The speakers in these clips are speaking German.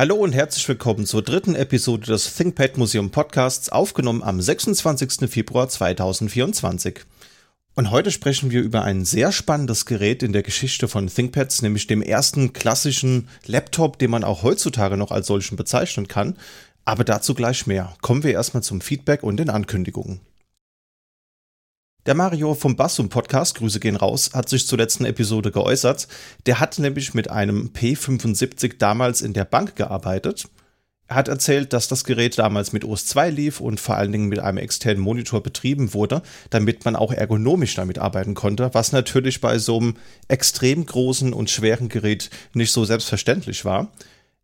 Hallo und herzlich willkommen zur dritten Episode des ThinkPad Museum Podcasts, aufgenommen am 26. Februar 2024. Und heute sprechen wir über ein sehr spannendes Gerät in der Geschichte von ThinkPads, nämlich dem ersten klassischen Laptop, den man auch heutzutage noch als solchen bezeichnen kann. Aber dazu gleich mehr. Kommen wir erstmal zum Feedback und den Ankündigungen. Der Mario vom Bassum Podcast, Grüße gehen raus, hat sich zur letzten Episode geäußert. Der hat nämlich mit einem P75 damals in der Bank gearbeitet. Er hat erzählt, dass das Gerät damals mit OS 2 lief und vor allen Dingen mit einem externen Monitor betrieben wurde, damit man auch ergonomisch damit arbeiten konnte, was natürlich bei so einem extrem großen und schweren Gerät nicht so selbstverständlich war.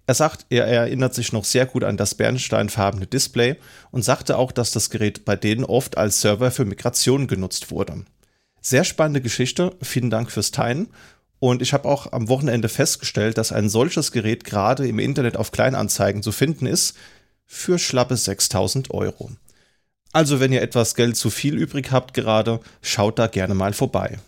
Er sagt, er erinnert sich noch sehr gut an das bernsteinfarbene Display und sagte auch, dass das Gerät bei denen oft als Server für Migration genutzt wurde. Sehr spannende Geschichte, vielen Dank fürs Teilen. Und ich habe auch am Wochenende festgestellt, dass ein solches Gerät gerade im Internet auf Kleinanzeigen zu finden ist für schlappe 6000 Euro. Also wenn ihr etwas Geld zu viel übrig habt gerade, schaut da gerne mal vorbei.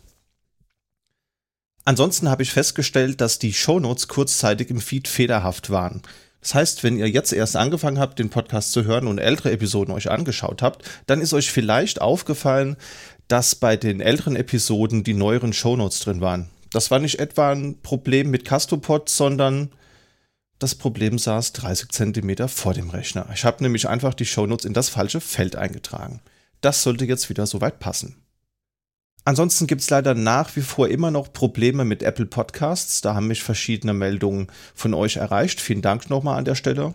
Ansonsten habe ich festgestellt, dass die Shownotes kurzzeitig im Feed fehlerhaft waren. Das heißt, wenn ihr jetzt erst angefangen habt, den Podcast zu hören und ältere Episoden euch angeschaut habt, dann ist euch vielleicht aufgefallen, dass bei den älteren Episoden die neueren Shownotes drin waren. Das war nicht etwa ein Problem mit Castopod, sondern das Problem saß 30 Zentimeter vor dem Rechner. Ich habe nämlich einfach die Shownotes in das falsche Feld eingetragen. Das sollte jetzt wieder soweit passen. Ansonsten gibt es leider nach wie vor immer noch Probleme mit Apple Podcasts. Da haben mich verschiedene Meldungen von euch erreicht. Vielen Dank nochmal an der Stelle.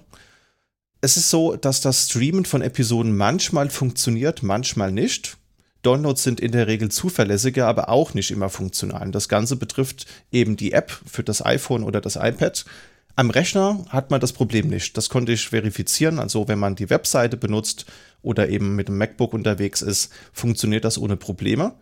Es ist so, dass das Streamen von Episoden manchmal funktioniert, manchmal nicht. Downloads sind in der Regel zuverlässiger, aber auch nicht immer funktional. Das Ganze betrifft eben die App für das iPhone oder das iPad. Am Rechner hat man das Problem nicht. Das konnte ich verifizieren. Also wenn man die Webseite benutzt oder eben mit dem MacBook unterwegs ist, funktioniert das ohne Probleme.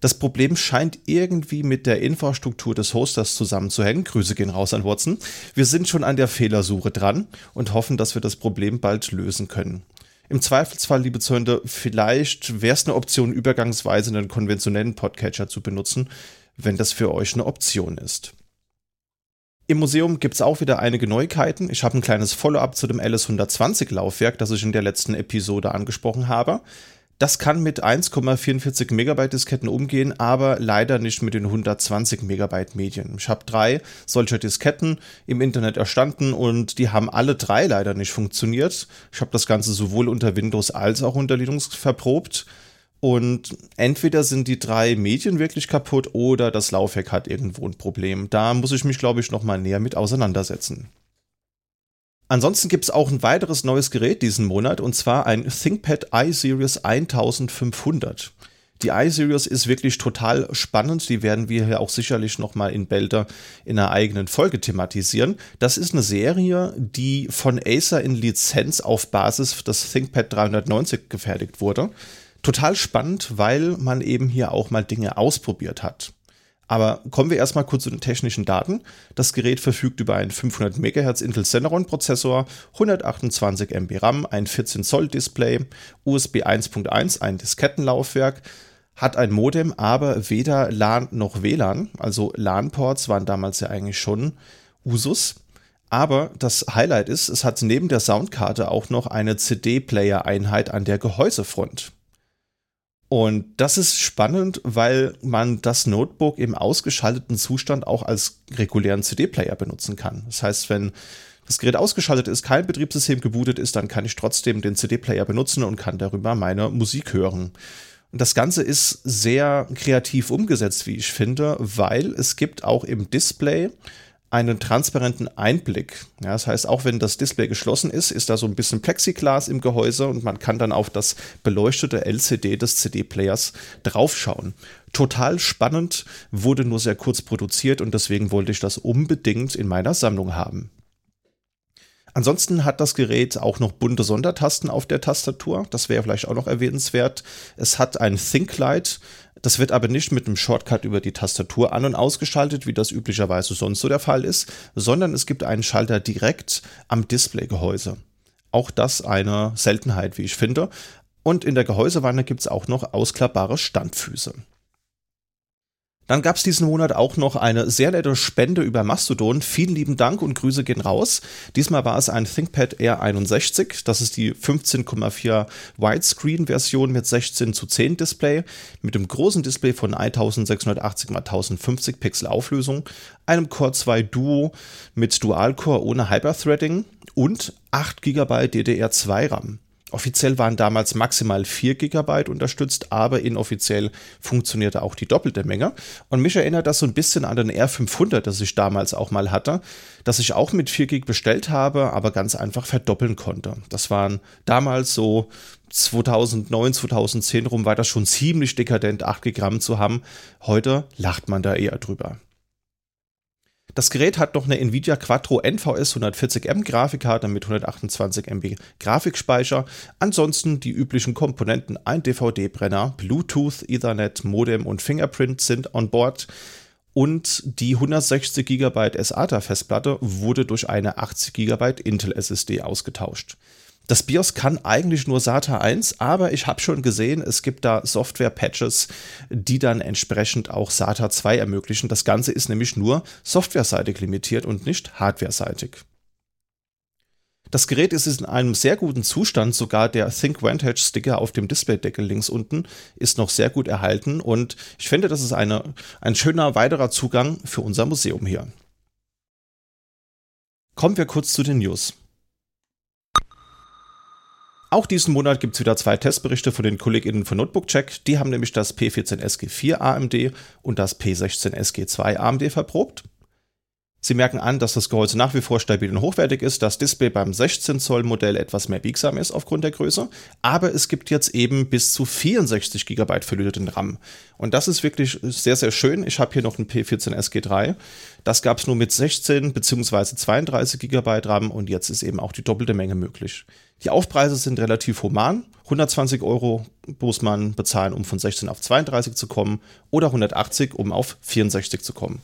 Das Problem scheint irgendwie mit der Infrastruktur des Hosters zusammenzuhängen. Grüße gehen raus an Watson. Wir sind schon an der Fehlersuche dran und hoffen, dass wir das Problem bald lösen können. Im Zweifelsfall, liebe Zöhnde, vielleicht wäre es eine Option, übergangsweise einen konventionellen Podcatcher zu benutzen, wenn das für euch eine Option ist. Im Museum gibt es auch wieder einige Neuigkeiten. Ich habe ein kleines Follow-up zu dem LS120 Laufwerk, das ich in der letzten Episode angesprochen habe. Das kann mit 1,44 Megabyte Disketten umgehen, aber leider nicht mit den 120 Megabyte Medien. Ich habe drei solcher Disketten im Internet erstanden und die haben alle drei leider nicht funktioniert. Ich habe das Ganze sowohl unter Windows als auch unter Linux verprobt. Und entweder sind die drei Medien wirklich kaputt oder das Laufwerk hat irgendwo ein Problem. Da muss ich mich, glaube ich, nochmal näher mit auseinandersetzen. Ansonsten gibt es auch ein weiteres neues Gerät diesen Monat und zwar ein ThinkPad iSeries 1500. Die iSeries ist wirklich total spannend. Die werden wir hier auch sicherlich nochmal in Belter in einer eigenen Folge thematisieren. Das ist eine Serie, die von Acer in Lizenz auf Basis des ThinkPad 390 gefertigt wurde. Total spannend, weil man eben hier auch mal Dinge ausprobiert hat. Aber kommen wir erstmal kurz zu den technischen Daten. Das Gerät verfügt über einen 500 MHz Intel Celeron Prozessor, 128 MB RAM, ein 14 Zoll Display, USB 1.1, ein Diskettenlaufwerk, hat ein Modem, aber weder LAN noch WLAN. Also LAN-Ports waren damals ja eigentlich schon Usus. Aber das Highlight ist, es hat neben der Soundkarte auch noch eine CD-Player-Einheit an der Gehäusefront. Und das ist spannend, weil man das Notebook im ausgeschalteten Zustand auch als regulären CD-Player benutzen kann. Das heißt, wenn das Gerät ausgeschaltet ist, kein Betriebssystem gebootet ist, dann kann ich trotzdem den CD-Player benutzen und kann darüber meine Musik hören. Und das Ganze ist sehr kreativ umgesetzt, wie ich finde, weil es gibt auch im Display einen transparenten Einblick. Ja, das heißt, auch wenn das Display geschlossen ist, ist da so ein bisschen Plexiglas im Gehäuse und man kann dann auf das beleuchtete LCD des CD-Players draufschauen. Total spannend, wurde nur sehr kurz produziert und deswegen wollte ich das unbedingt in meiner Sammlung haben. Ansonsten hat das Gerät auch noch bunte Sondertasten auf der Tastatur. Das wäre vielleicht auch noch erwähnenswert. Es hat ein ThinkLight, das wird aber nicht mit einem Shortcut über die Tastatur an- und ausgeschaltet, wie das üblicherweise sonst so der Fall ist, sondern es gibt einen Schalter direkt am Displaygehäuse. Auch das eine Seltenheit, wie ich finde. Und in der Gehäusewanne gibt es auch noch ausklappbare Standfüße. Dann gab es diesen Monat auch noch eine sehr nette Spende über Mastodon. Vielen lieben Dank und Grüße gehen raus. Diesmal war es ein ThinkPad R61. Das ist die 15,4 Widescreen-Version mit 16 zu 10 Display, mit dem großen Display von 1680 x 1050 Pixel Auflösung, einem Core 2 Duo mit Dual-Core ohne Hyperthreading und 8 GB DDR2 RAM. Offiziell waren damals maximal 4 GB unterstützt, aber inoffiziell funktionierte auch die doppelte Menge. Und mich erinnert das so ein bisschen an den R500, das ich damals auch mal hatte, das ich auch mit 4 GB bestellt habe, aber ganz einfach verdoppeln konnte. Das waren damals so 2009, 2010 rum, war das schon ziemlich dekadent, 8 GB zu haben. Heute lacht man da eher drüber. Das Gerät hat noch eine Nvidia Quattro NVS 140M Grafikkarte mit 128 MB Grafikspeicher. Ansonsten die üblichen Komponenten, ein DVD-Brenner, Bluetooth, Ethernet, Modem und Fingerprint sind on board. Und die 160 GB SATA Festplatte wurde durch eine 80 GB Intel SSD ausgetauscht. Das BIOS kann eigentlich nur SATA 1, aber ich habe schon gesehen, es gibt da Software-Patches, die dann entsprechend auch SATA 2 ermöglichen. Das Ganze ist nämlich nur softwareseitig limitiert und nicht hardwareseitig. Das Gerät ist in einem sehr guten Zustand, sogar der Think Vantage Sticker auf dem Displaydeckel links unten ist noch sehr gut erhalten und ich finde, das ist eine, ein schöner weiterer Zugang für unser Museum hier. Kommen wir kurz zu den News. Auch diesen Monat gibt es wieder zwei Testberichte von den KollegInnen von NotebookCheck. Die haben nämlich das P14SG4 AMD und das P16SG2 AMD verprobt. Sie merken an, dass das Gehäuse nach wie vor stabil und hochwertig ist, das Display beim 16 Zoll Modell etwas mehr biegsam ist aufgrund der Größe, aber es gibt jetzt eben bis zu 64 GB verlöteten RAM. Und das ist wirklich sehr, sehr schön. Ich habe hier noch ein P14 SG3. Das gab es nur mit 16 bzw. 32 GB RAM und jetzt ist eben auch die doppelte Menge möglich. Die Aufpreise sind relativ human. 120 Euro muss man bezahlen, um von 16 auf 32 zu kommen oder 180, um auf 64 zu kommen.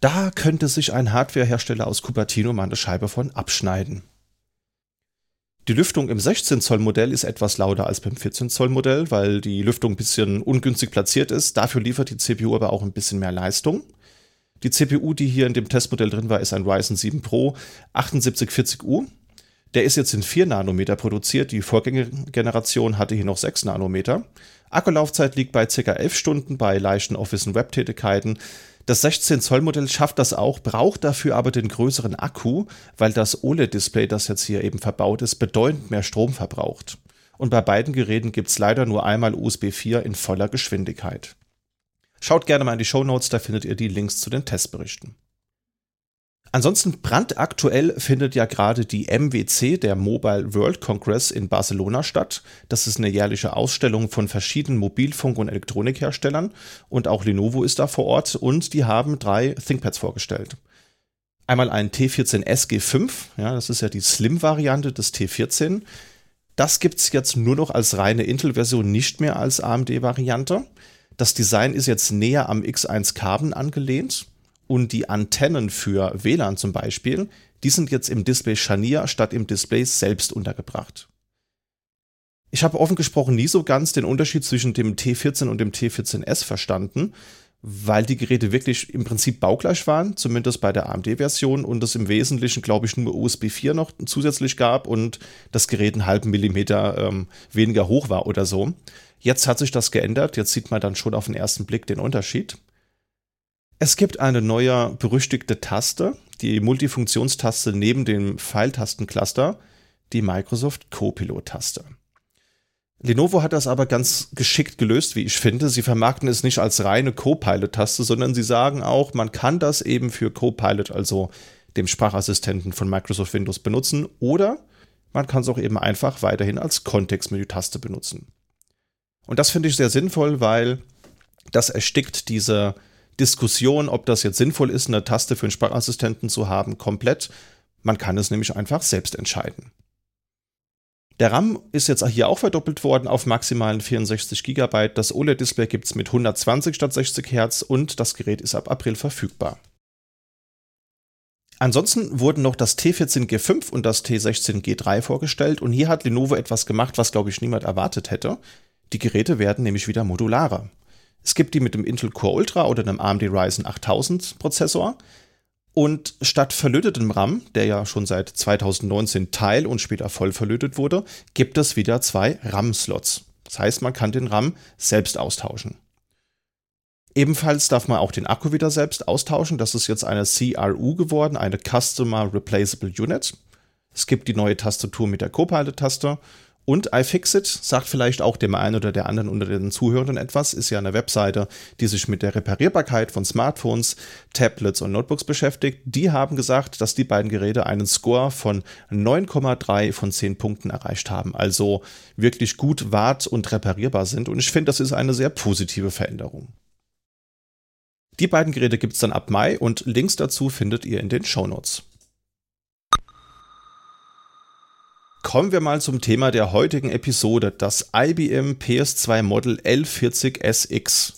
Da könnte sich ein Hardwarehersteller aus Cupertino mal eine Scheibe von abschneiden. Die Lüftung im 16 Zoll Modell ist etwas lauter als beim 14 Zoll Modell, weil die Lüftung ein bisschen ungünstig platziert ist. Dafür liefert die CPU aber auch ein bisschen mehr Leistung. Die CPU, die hier in dem Testmodell drin war, ist ein Ryzen 7 Pro 7840U. Der ist jetzt in 4 Nanometer produziert. Die Vorgängergeneration hatte hier noch 6 Nanometer. Akkulaufzeit liegt bei ca. 11 Stunden bei leichten Office- und Web-Tätigkeiten. Das 16 Zoll Modell schafft das auch, braucht dafür aber den größeren Akku, weil das OLED-Display, das jetzt hier eben verbaut ist, bedeutend mehr Strom verbraucht. Und bei beiden Geräten gibt es leider nur einmal USB 4 in voller Geschwindigkeit. Schaut gerne mal in die Show Notes, da findet ihr die Links zu den Testberichten. Ansonsten brandaktuell findet ja gerade die MWC, der Mobile World Congress in Barcelona statt. Das ist eine jährliche Ausstellung von verschiedenen Mobilfunk- und Elektronikherstellern und auch Lenovo ist da vor Ort und die haben drei ThinkPads vorgestellt. Einmal ein T14 SG5, ja, das ist ja die Slim-Variante des T14. Das gibt es jetzt nur noch als reine Intel-Version, nicht mehr als AMD-Variante. Das Design ist jetzt näher am X1 Carbon angelehnt und die Antennen für WLAN zum Beispiel, die sind jetzt im Display Scharnier statt im Display selbst untergebracht. Ich habe offen gesprochen nie so ganz den Unterschied zwischen dem T14 und dem T14S verstanden, weil die Geräte wirklich im Prinzip baugleich waren, zumindest bei der AMD-Version und es im Wesentlichen, glaube ich, nur USB 4 noch zusätzlich gab und das Gerät einen halben Millimeter ähm, weniger hoch war oder so. Jetzt hat sich das geändert, jetzt sieht man dann schon auf den ersten Blick den Unterschied. Es gibt eine neue berüchtigte Taste, die Multifunktionstaste neben dem Pfeiltastencluster, die Microsoft Copilot-Taste. Lenovo hat das aber ganz geschickt gelöst, wie ich finde. Sie vermarkten es nicht als reine Copilot-Taste, sondern sie sagen auch, man kann das eben für Copilot, also dem Sprachassistenten von Microsoft Windows, benutzen oder man kann es auch eben einfach weiterhin als Kontextmenü-Taste benutzen. Und das finde ich sehr sinnvoll, weil das erstickt diese Diskussion, ob das jetzt sinnvoll ist, eine Taste für einen Sprachassistenten zu haben, komplett. Man kann es nämlich einfach selbst entscheiden. Der RAM ist jetzt hier auch verdoppelt worden auf maximalen 64 GB. Das OLED-Display gibt es mit 120 statt 60 Hertz und das Gerät ist ab April verfügbar. Ansonsten wurden noch das T14G5 und das T16G3 vorgestellt und hier hat Lenovo etwas gemacht, was glaube ich niemand erwartet hätte. Die Geräte werden nämlich wieder modularer. Es gibt die mit dem Intel Core Ultra oder einem AMD Ryzen 8000 Prozessor. Und statt verlötetem RAM, der ja schon seit 2019 teil- und später voll verlötet wurde, gibt es wieder zwei RAM-Slots. Das heißt, man kann den RAM selbst austauschen. Ebenfalls darf man auch den Akku wieder selbst austauschen. Das ist jetzt eine CRU geworden, eine Customer Replaceable Unit. Es gibt die neue Tastatur mit der Copilot-Taste und iFixit sagt vielleicht auch dem einen oder der anderen unter den Zuhörern etwas, ist ja eine Webseite, die sich mit der Reparierbarkeit von Smartphones, Tablets und Notebooks beschäftigt. Die haben gesagt, dass die beiden Geräte einen Score von 9,3 von 10 Punkten erreicht haben. Also wirklich gut wart- und reparierbar sind. Und ich finde, das ist eine sehr positive Veränderung. Die beiden Geräte gibt es dann ab Mai und Links dazu findet ihr in den Show Notes. Kommen wir mal zum Thema der heutigen Episode, das IBM PS2 Model L40SX.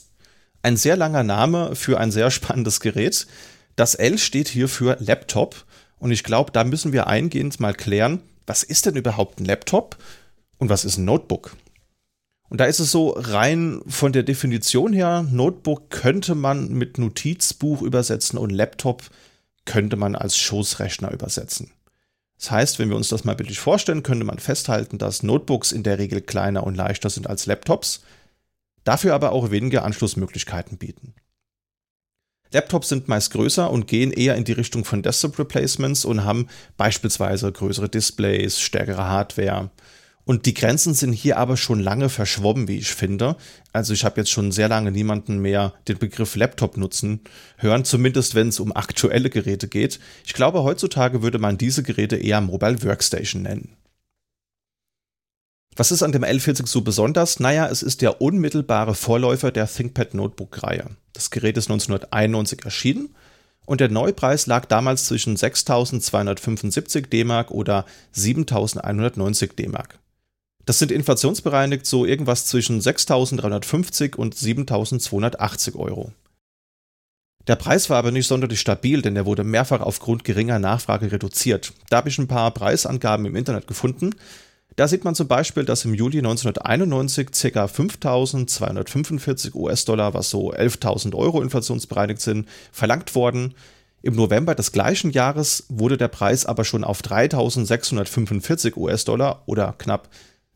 Ein sehr langer Name für ein sehr spannendes Gerät. Das L steht hier für Laptop und ich glaube, da müssen wir eingehend mal klären, was ist denn überhaupt ein Laptop und was ist ein Notebook? Und da ist es so rein von der Definition her, Notebook könnte man mit Notizbuch übersetzen und Laptop könnte man als Schoßrechner übersetzen. Das heißt, wenn wir uns das mal bildlich vorstellen, könnte man festhalten, dass Notebooks in der Regel kleiner und leichter sind als Laptops, dafür aber auch weniger Anschlussmöglichkeiten bieten. Laptops sind meist größer und gehen eher in die Richtung von Desktop Replacements und haben beispielsweise größere Displays, stärkere Hardware, und die Grenzen sind hier aber schon lange verschwommen, wie ich finde. Also ich habe jetzt schon sehr lange niemanden mehr den Begriff Laptop nutzen hören, zumindest wenn es um aktuelle Geräte geht. Ich glaube, heutzutage würde man diese Geräte eher Mobile Workstation nennen. Was ist an dem L40 so besonders? Naja, es ist der unmittelbare Vorläufer der ThinkPad Notebook-Reihe. Das Gerät ist 1991 erschienen und der Neupreis lag damals zwischen 6.275 D-Mark oder 7.190 D-Mark. Das sind inflationsbereinigt so irgendwas zwischen 6.350 und 7.280 Euro. Der Preis war aber nicht sonderlich stabil, denn er wurde mehrfach aufgrund geringer Nachfrage reduziert. Da habe ich ein paar Preisangaben im Internet gefunden. Da sieht man zum Beispiel, dass im Juli 1991 ca. 5.245 US-Dollar, was so 11.000 Euro inflationsbereinigt sind, verlangt worden. Im November des gleichen Jahres wurde der Preis aber schon auf 3.645 US-Dollar oder knapp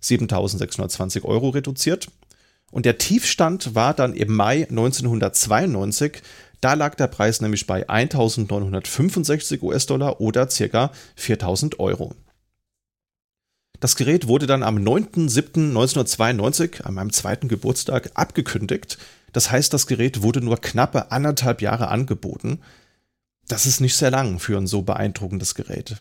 7.620 Euro reduziert. Und der Tiefstand war dann im Mai 1992. Da lag der Preis nämlich bei 1.965 US-Dollar oder ca. 4.000 Euro. Das Gerät wurde dann am 9.7.1992, an meinem zweiten Geburtstag, abgekündigt. Das heißt, das Gerät wurde nur knappe anderthalb Jahre angeboten. Das ist nicht sehr lang für ein so beeindruckendes Gerät.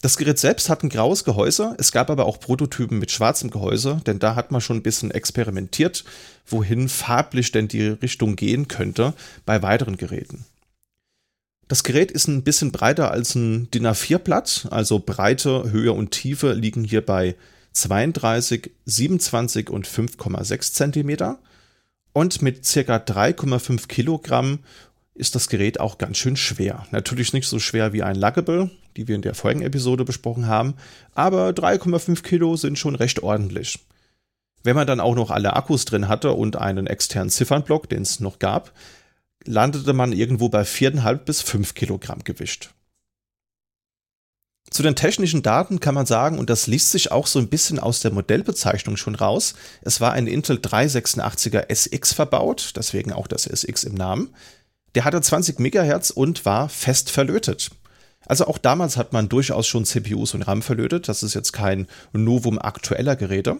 Das Gerät selbst hat ein graues Gehäuse, es gab aber auch Prototypen mit schwarzem Gehäuse, denn da hat man schon ein bisschen experimentiert, wohin farblich denn die Richtung gehen könnte bei weiteren Geräten. Das Gerät ist ein bisschen breiter als ein DIN A4-Blatt, also Breite, Höhe und Tiefe liegen hier bei 32, 27 und 5,6 Zentimeter. Und mit ca. 3,5 Kilogramm ist das Gerät auch ganz schön schwer. Natürlich nicht so schwer wie ein Luggable, die wir in der vorigen Episode besprochen haben, aber 3,5 Kilo sind schon recht ordentlich. Wenn man dann auch noch alle Akkus drin hatte und einen externen Ziffernblock, den es noch gab, landete man irgendwo bei 4,5 bis 5 Kilogramm Gewicht. Zu den technischen Daten kann man sagen, und das liest sich auch so ein bisschen aus der Modellbezeichnung schon raus, es war ein Intel 386er SX verbaut, deswegen auch das SX im Namen. Der hatte 20 MHz und war fest verlötet. Also auch damals hat man durchaus schon CPUs und RAM verlötet. Das ist jetzt kein Novum aktueller Geräte.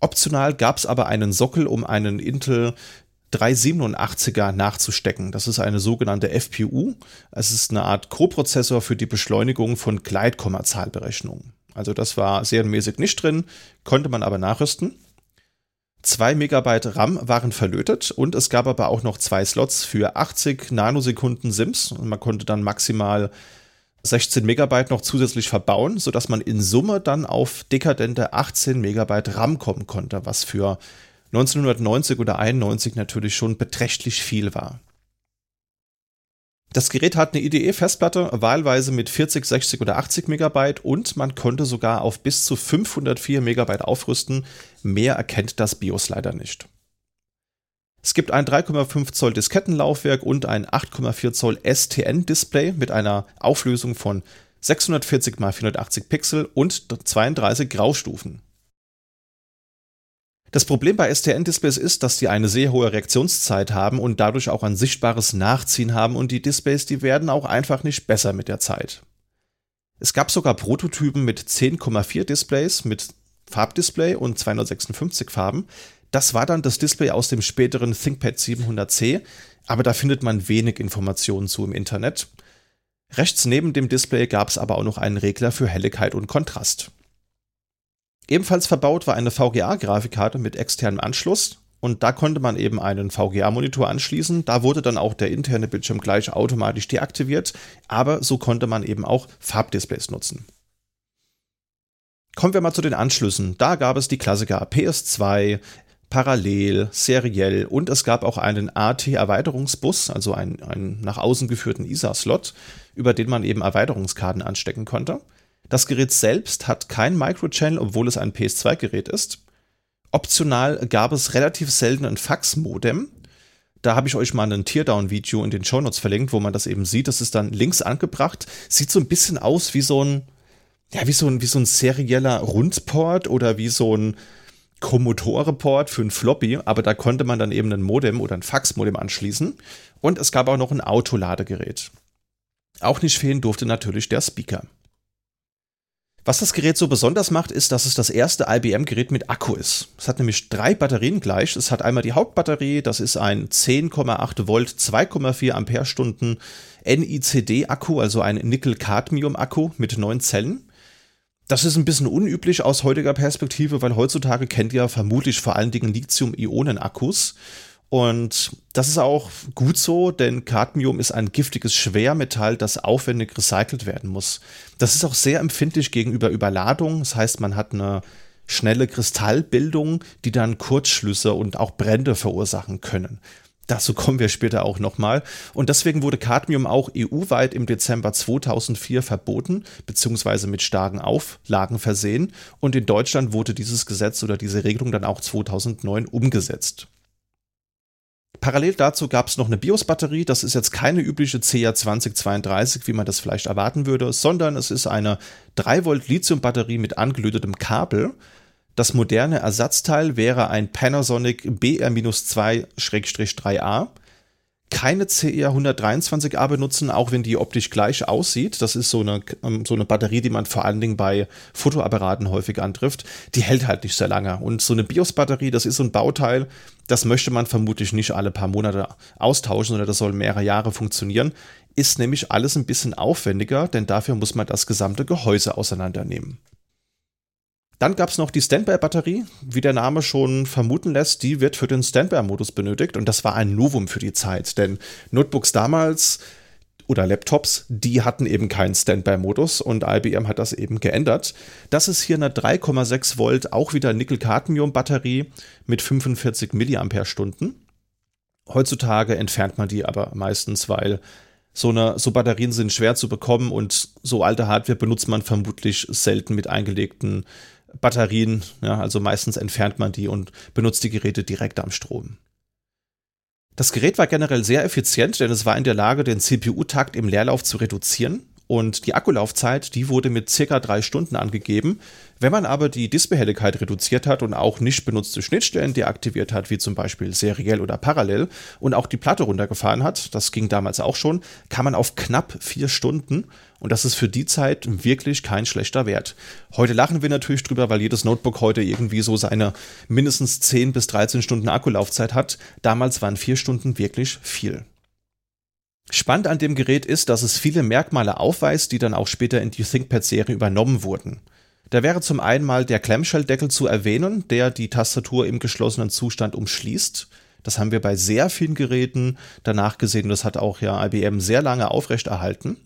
Optional gab es aber einen Sockel, um einen Intel 387er nachzustecken. Das ist eine sogenannte FPU. Es ist eine Art Co-Prozessor für die Beschleunigung von Gleitkommazahlberechnungen. Also das war serienmäßig nicht drin, konnte man aber nachrüsten. 2 Megabyte RAM waren verlötet und es gab aber auch noch zwei Slots für 80 Nanosekunden SIMS und man konnte dann maximal 16 Megabyte noch zusätzlich verbauen, sodass man in Summe dann auf dekadente 18 Megabyte RAM kommen konnte, was für 1990 oder 91 natürlich schon beträchtlich viel war. Das Gerät hat eine IDE-Festplatte, wahlweise mit 40, 60 oder 80 Megabyte und man konnte sogar auf bis zu 504 Megabyte aufrüsten. Mehr erkennt das BIOS leider nicht. Es gibt ein 3,5 Zoll Diskettenlaufwerk und ein 8,4 Zoll STN-Display mit einer Auflösung von 640 x 480 Pixel und 32 Graustufen. Das Problem bei STN-Displays ist, dass die eine sehr hohe Reaktionszeit haben und dadurch auch ein sichtbares Nachziehen haben und die Displays, die werden auch einfach nicht besser mit der Zeit. Es gab sogar Prototypen mit 10,4 Displays mit Farbdisplay und 256 Farben. Das war dann das Display aus dem späteren ThinkPad 700C, aber da findet man wenig Informationen zu im Internet. Rechts neben dem Display gab es aber auch noch einen Regler für Helligkeit und Kontrast. Ebenfalls verbaut war eine VGA-Grafikkarte mit externem Anschluss und da konnte man eben einen VGA-Monitor anschließen. Da wurde dann auch der interne Bildschirm gleich automatisch deaktiviert, aber so konnte man eben auch Farbdisplays nutzen. Kommen wir mal zu den Anschlüssen. Da gab es die Klassiker PS2, parallel, seriell und es gab auch einen AT-Erweiterungsbus, also einen, einen nach außen geführten ISA-Slot, über den man eben Erweiterungskarten anstecken konnte. Das Gerät selbst hat kein Microchannel, obwohl es ein PS2-Gerät ist. Optional gab es relativ selten ein Fax-Modem. Da habe ich euch mal ein Teardown-Video in den Shownotes verlinkt, wo man das eben sieht. Das ist dann links angebracht. Sieht so ein bisschen aus wie so ein, ja, wie so ein, wie so ein serieller Rundport oder wie so ein Commodore-Port für ein Floppy, aber da konnte man dann eben ein Modem oder ein Fax-Modem anschließen. Und es gab auch noch ein Autoladegerät. Auch nicht fehlen durfte natürlich der Speaker. Was das Gerät so besonders macht, ist, dass es das erste IBM-Gerät mit Akku ist. Es hat nämlich drei Batterien gleich. Es hat einmal die Hauptbatterie, das ist ein 10,8 Volt, 2,4 Ampere-Stunden NICD-Akku, also ein Nickel-Cadmium-Akku mit neun Zellen. Das ist ein bisschen unüblich aus heutiger Perspektive, weil heutzutage kennt ihr vermutlich vor allen Dingen Lithium-Ionen-Akkus. Und das ist auch gut so, denn Cadmium ist ein giftiges Schwermetall, das aufwendig recycelt werden muss. Das ist auch sehr empfindlich gegenüber Überladung. Das heißt, man hat eine schnelle Kristallbildung, die dann Kurzschlüsse und auch Brände verursachen können. Dazu kommen wir später auch nochmal. Und deswegen wurde Cadmium auch EU-weit im Dezember 2004 verboten, beziehungsweise mit starken Auflagen versehen. Und in Deutschland wurde dieses Gesetz oder diese Regelung dann auch 2009 umgesetzt. Parallel dazu gab es noch eine BIOS-Batterie. Das ist jetzt keine übliche CR2032, wie man das vielleicht erwarten würde, sondern es ist eine 3 Volt Lithium-Batterie mit angelötetem Kabel. Das moderne Ersatzteil wäre ein Panasonic BR-2-3A keine CR 123A benutzen, auch wenn die optisch gleich aussieht. Das ist so eine, ähm, so eine Batterie, die man vor allen Dingen bei Fotoapparaten häufig antrifft. Die hält halt nicht sehr lange. Und so eine BIOS-Batterie, das ist so ein Bauteil, das möchte man vermutlich nicht alle paar Monate austauschen, sondern das soll mehrere Jahre funktionieren. Ist nämlich alles ein bisschen aufwendiger, denn dafür muss man das gesamte Gehäuse auseinandernehmen. Dann gab es noch die Standby-Batterie. Wie der Name schon vermuten lässt, die wird für den Standby-Modus benötigt. Und das war ein Novum für die Zeit, denn Notebooks damals oder Laptops, die hatten eben keinen Standby-Modus und IBM hat das eben geändert. Das ist hier eine 3,6 Volt, auch wieder Nickel-Cadmium-Batterie mit 45 mAh. Heutzutage entfernt man die aber meistens, weil so, eine, so Batterien sind schwer zu bekommen und so alte Hardware benutzt man vermutlich selten mit eingelegten Batterien. Ja, also meistens entfernt man die und benutzt die Geräte direkt am Strom. Das Gerät war generell sehr effizient, denn es war in der Lage, den CPU-Takt im Leerlauf zu reduzieren. Und die Akkulaufzeit, die wurde mit circa drei Stunden angegeben. Wenn man aber die Displayhelligkeit reduziert hat und auch nicht benutzte Schnittstellen deaktiviert hat, wie zum Beispiel seriell oder parallel, und auch die Platte runtergefahren hat, das ging damals auch schon, kam man auf knapp vier Stunden. Und das ist für die Zeit wirklich kein schlechter Wert. Heute lachen wir natürlich drüber, weil jedes Notebook heute irgendwie so seine mindestens 10 bis 13 Stunden Akkulaufzeit hat. Damals waren vier Stunden wirklich viel. Spannend an dem Gerät ist, dass es viele Merkmale aufweist, die dann auch später in die ThinkPad-Serie übernommen wurden. Da wäre zum einen mal der Clamshell-Deckel zu erwähnen, der die Tastatur im geschlossenen Zustand umschließt. Das haben wir bei sehr vielen Geräten danach gesehen das hat auch ja IBM sehr lange aufrechterhalten.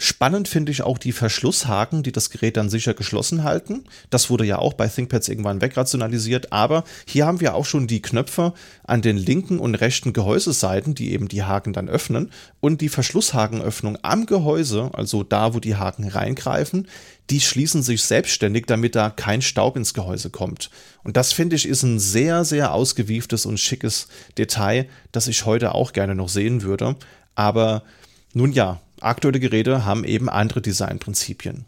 Spannend finde ich auch die Verschlusshaken, die das Gerät dann sicher geschlossen halten. Das wurde ja auch bei ThinkPads irgendwann wegrationalisiert, aber hier haben wir auch schon die Knöpfe an den linken und rechten Gehäuseseiten, die eben die Haken dann öffnen und die Verschlusshakenöffnung am Gehäuse, also da, wo die Haken reingreifen, die schließen sich selbstständig, damit da kein Staub ins Gehäuse kommt. Und das finde ich ist ein sehr, sehr ausgewieftes und schickes Detail, das ich heute auch gerne noch sehen würde. Aber nun ja, aktuelle Geräte haben eben andere Designprinzipien.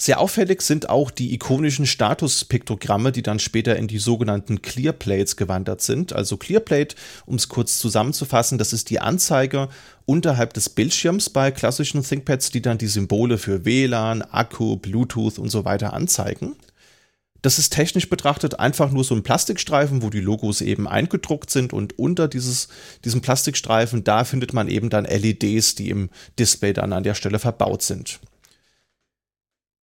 Sehr auffällig sind auch die ikonischen Statuspektrogramme, die dann später in die sogenannten Clearplates gewandert sind. Also Clearplate, um es kurz zusammenzufassen, das ist die Anzeige unterhalb des Bildschirms bei klassischen ThinkPads, die dann die Symbole für WLAN, Akku, Bluetooth und so weiter anzeigen. Das ist technisch betrachtet einfach nur so ein Plastikstreifen, wo die Logos eben eingedruckt sind und unter dieses, diesem Plastikstreifen, da findet man eben dann LEDs, die im Display dann an der Stelle verbaut sind.